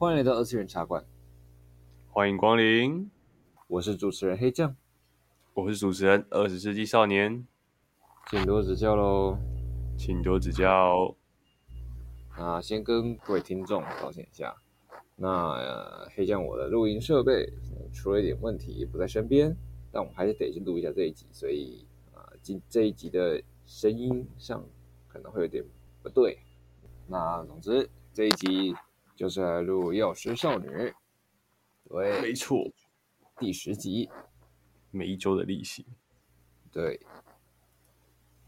欢迎来到二次元茶馆，欢迎光临，我是主持人黑酱，我是主持人二十世纪少年，请多指教喽，请多指教。那先跟各位听众道歉一下，那、呃、黑酱我的录音设备出了一点问题，不在身边，但我们还是得去录一下这一集，所以啊，今、呃、这一集的声音上可能会有点不对。那总之这一集。就是来录《药师少女》，对，没错，第十集，每一周的例行，对。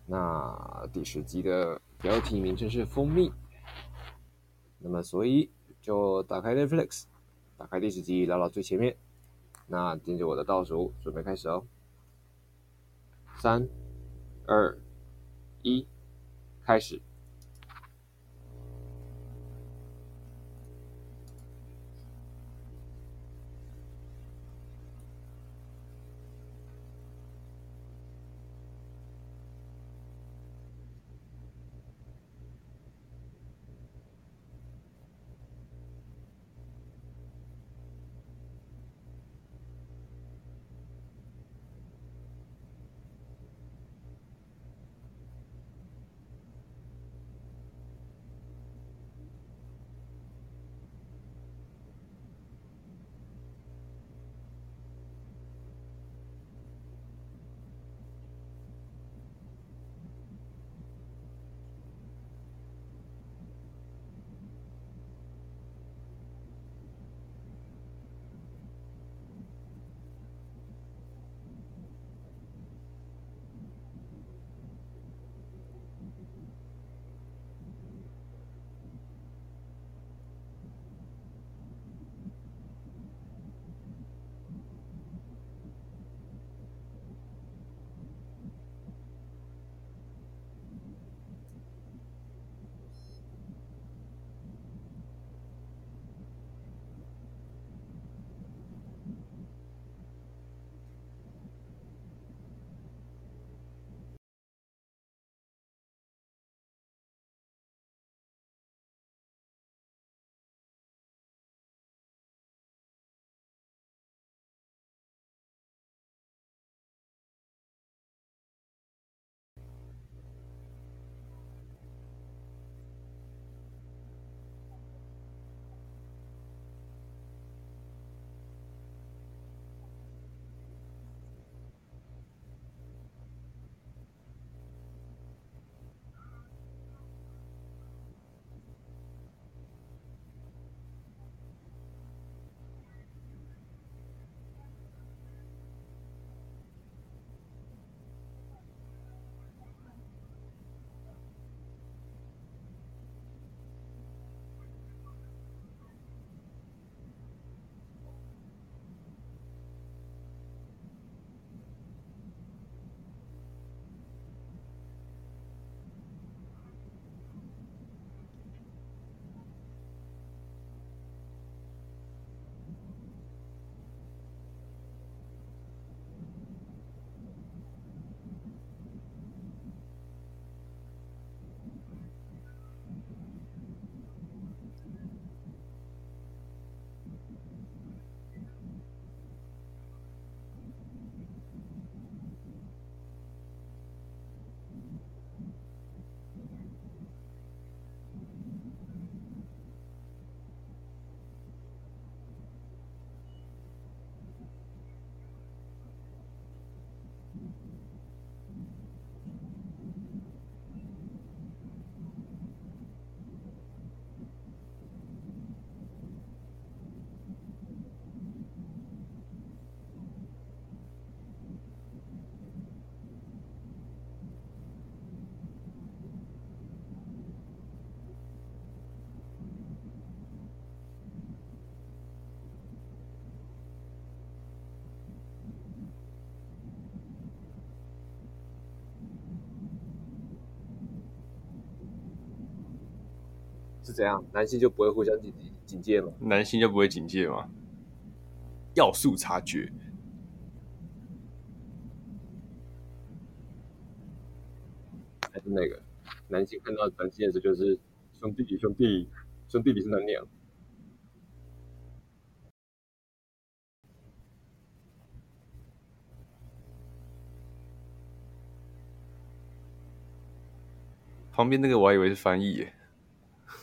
那第十集的标题名称是《蜂蜜》，那么所以就打开 Netflix，打开第十集，拉到最前面。那跟着我的倒数，准备开始哦，三、二、一，开始。怎样，男性就不会互相警警戒吗？男性就不会警戒吗？要素察觉，还是那个，男性看到男性的时候就是兄弟，兄弟，兄弟，你是男的。旁边那个我还以为是翻译。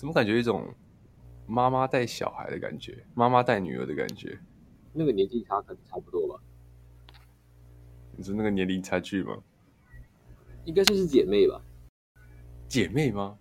怎么感觉一种妈妈带小孩的感觉，妈妈带女儿的感觉？那个年纪差可能差不多吧？你说那个年龄差距吗？应该算是姐妹吧？姐妹吗？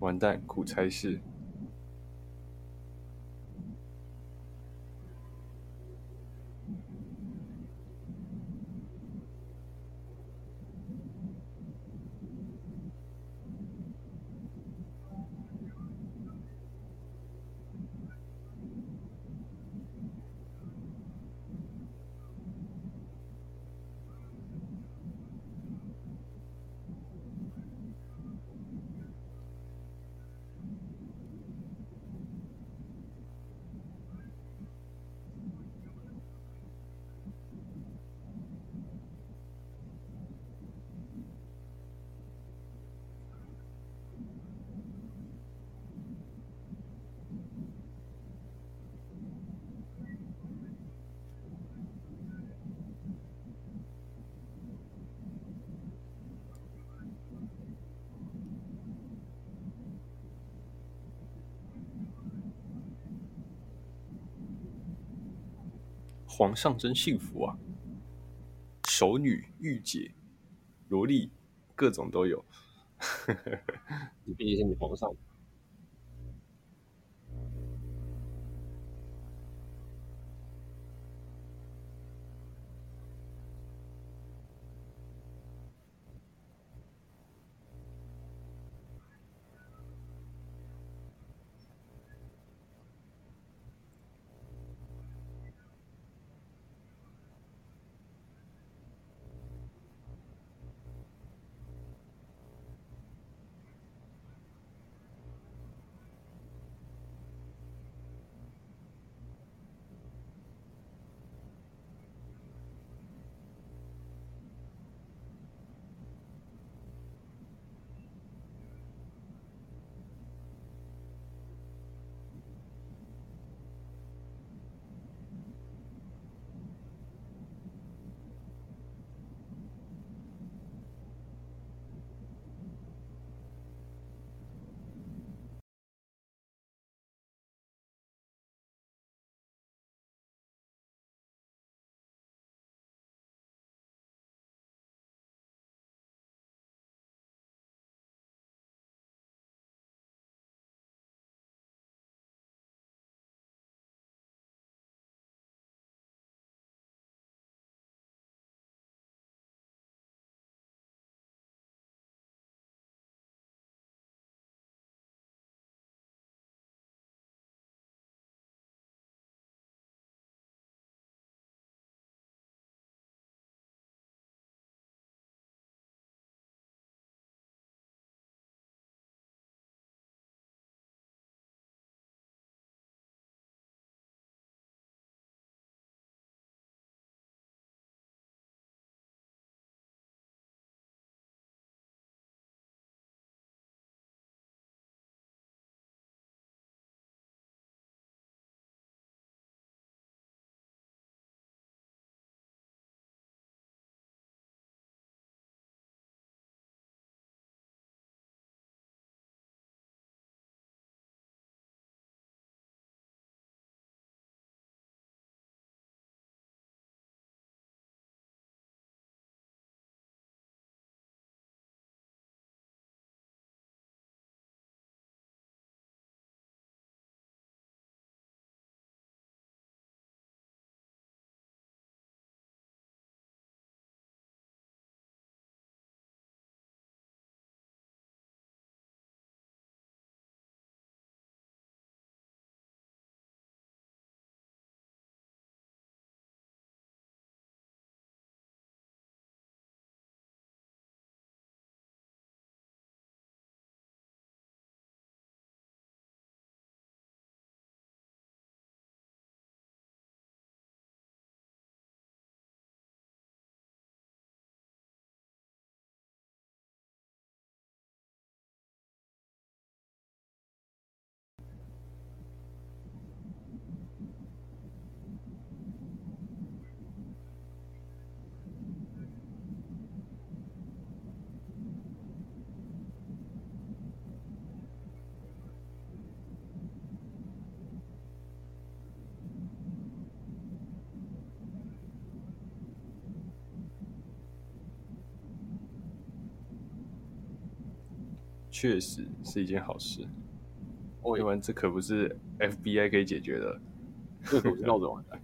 完蛋，苦差事。皇上真幸福啊！熟女、御姐、萝莉，各种都有。你毕竟是女皇上。确实是一件好事。哦，要不然这可不是 FBI 可以解决的，这可不是闹着玩的。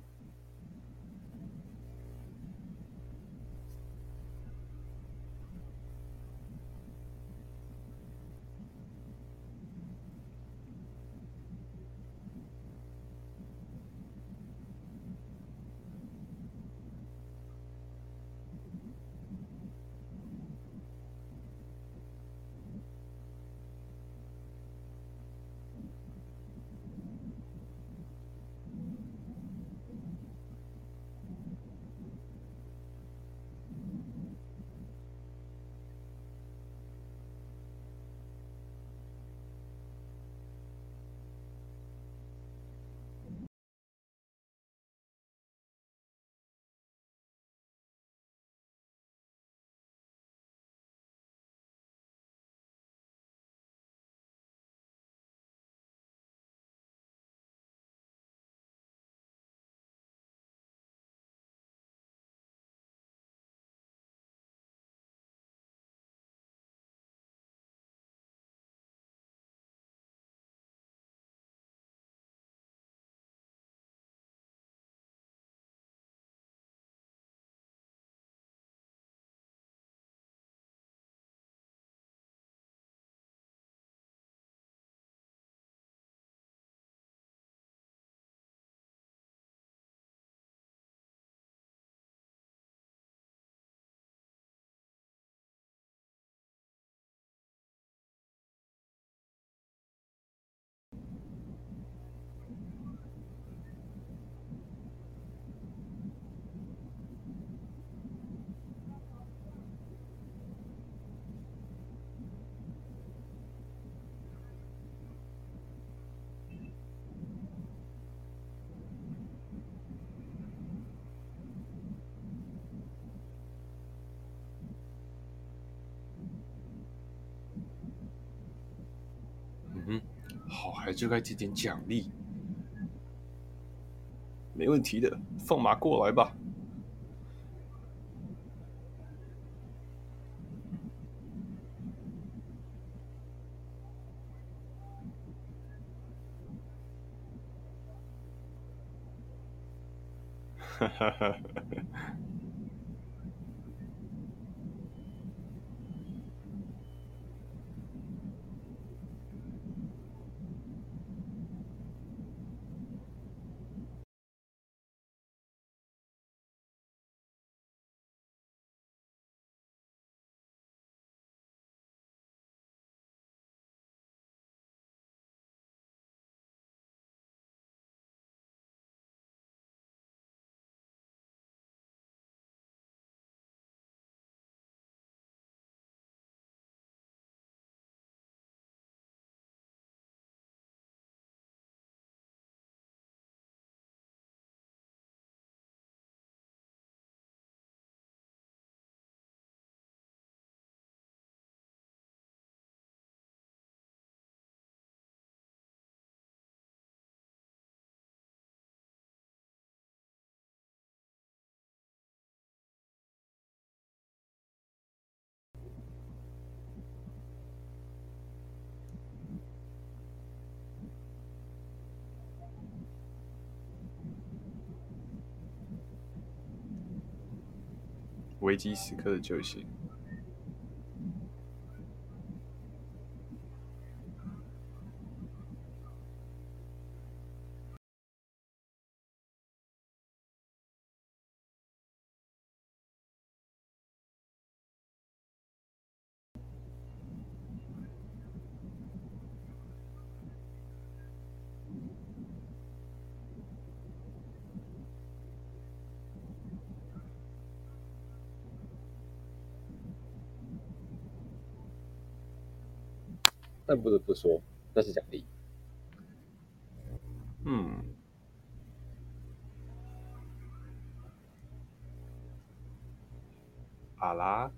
孩就该这点奖励，没问题的，放马过来吧。哈哈哈哈。危机时刻的救星。但不得不说，那是奖励。嗯。好啦。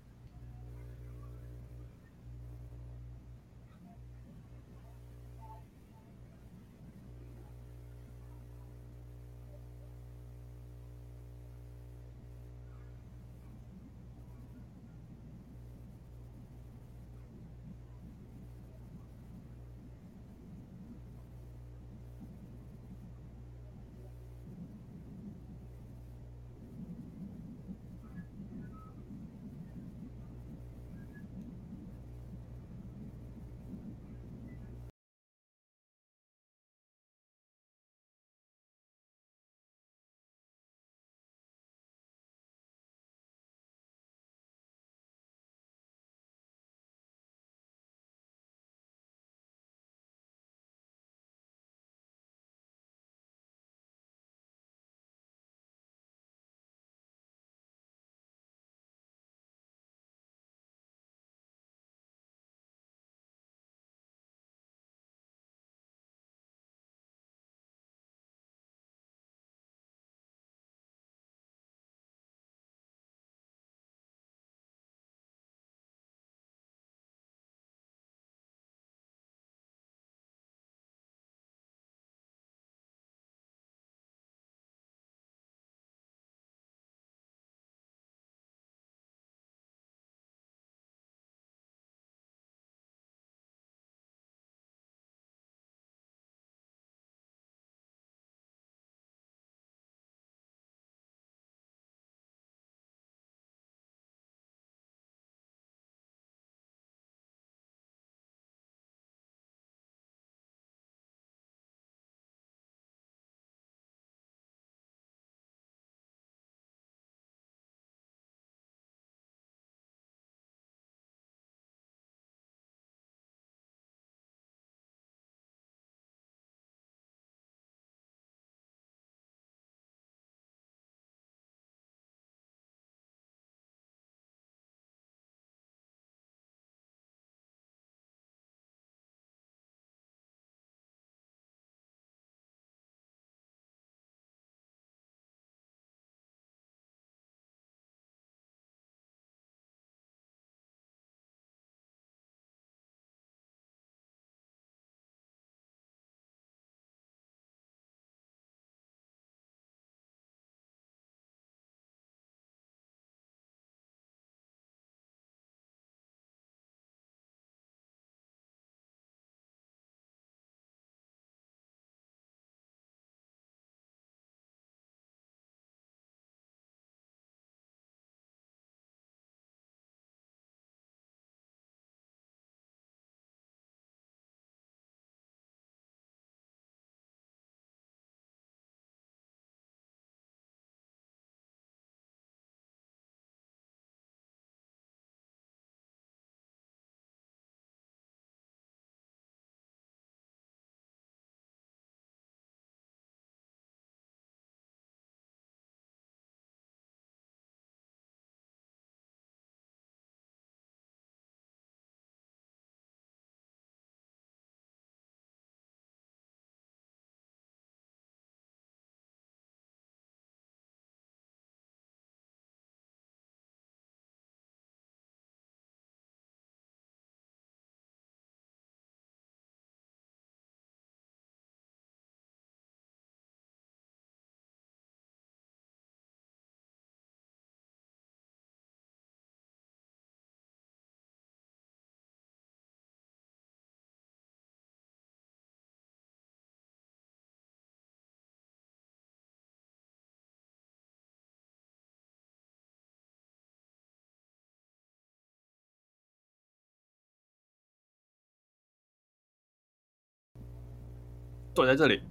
断在这里。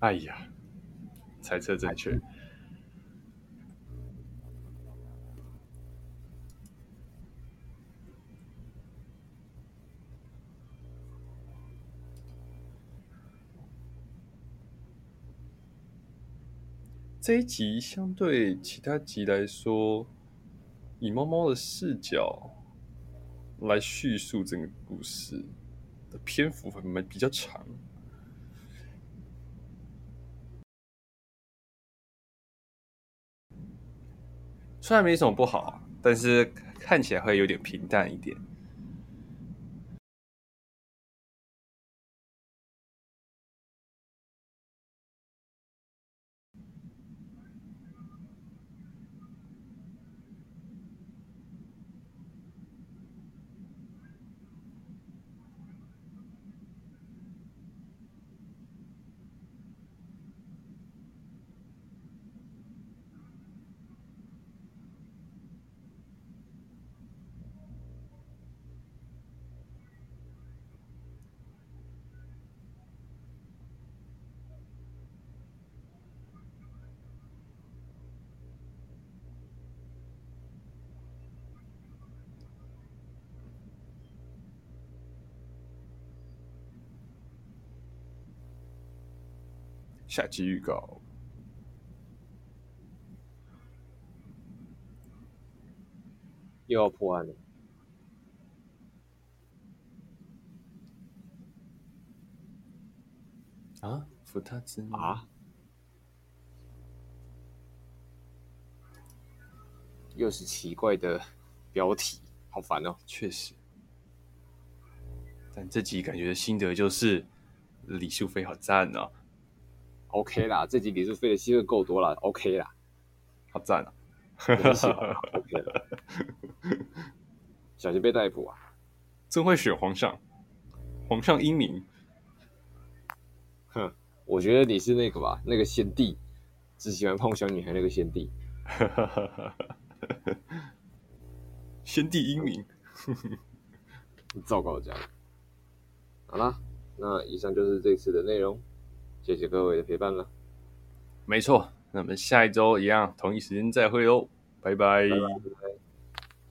哎呀，猜测正确。这一集相对其他集来说，以猫猫的视角来叙述整个故事的篇幅还蛮比较长。虽然没什么不好，但是看起来会有点平淡一点。下集预告，又要破案了啊！福特之啊！又是奇怪的标题，好烦哦！确实，但这集感觉的心得就是李淑菲好赞哦。OK 啦，这集李淑菲的戏份够多了，OK 啦，好赞啊！OK 了，小心被逮捕啊！真会选皇上，皇上英明。哼，我觉得你是那个吧，那个先帝，只喜欢碰小女孩那个先帝。先帝英明，糟糕这样。好啦，那以上就是这次的内容。谢谢各位的陪伴了。没错，那我们下一周一样，同一时间再会喽，拜拜。拜拜。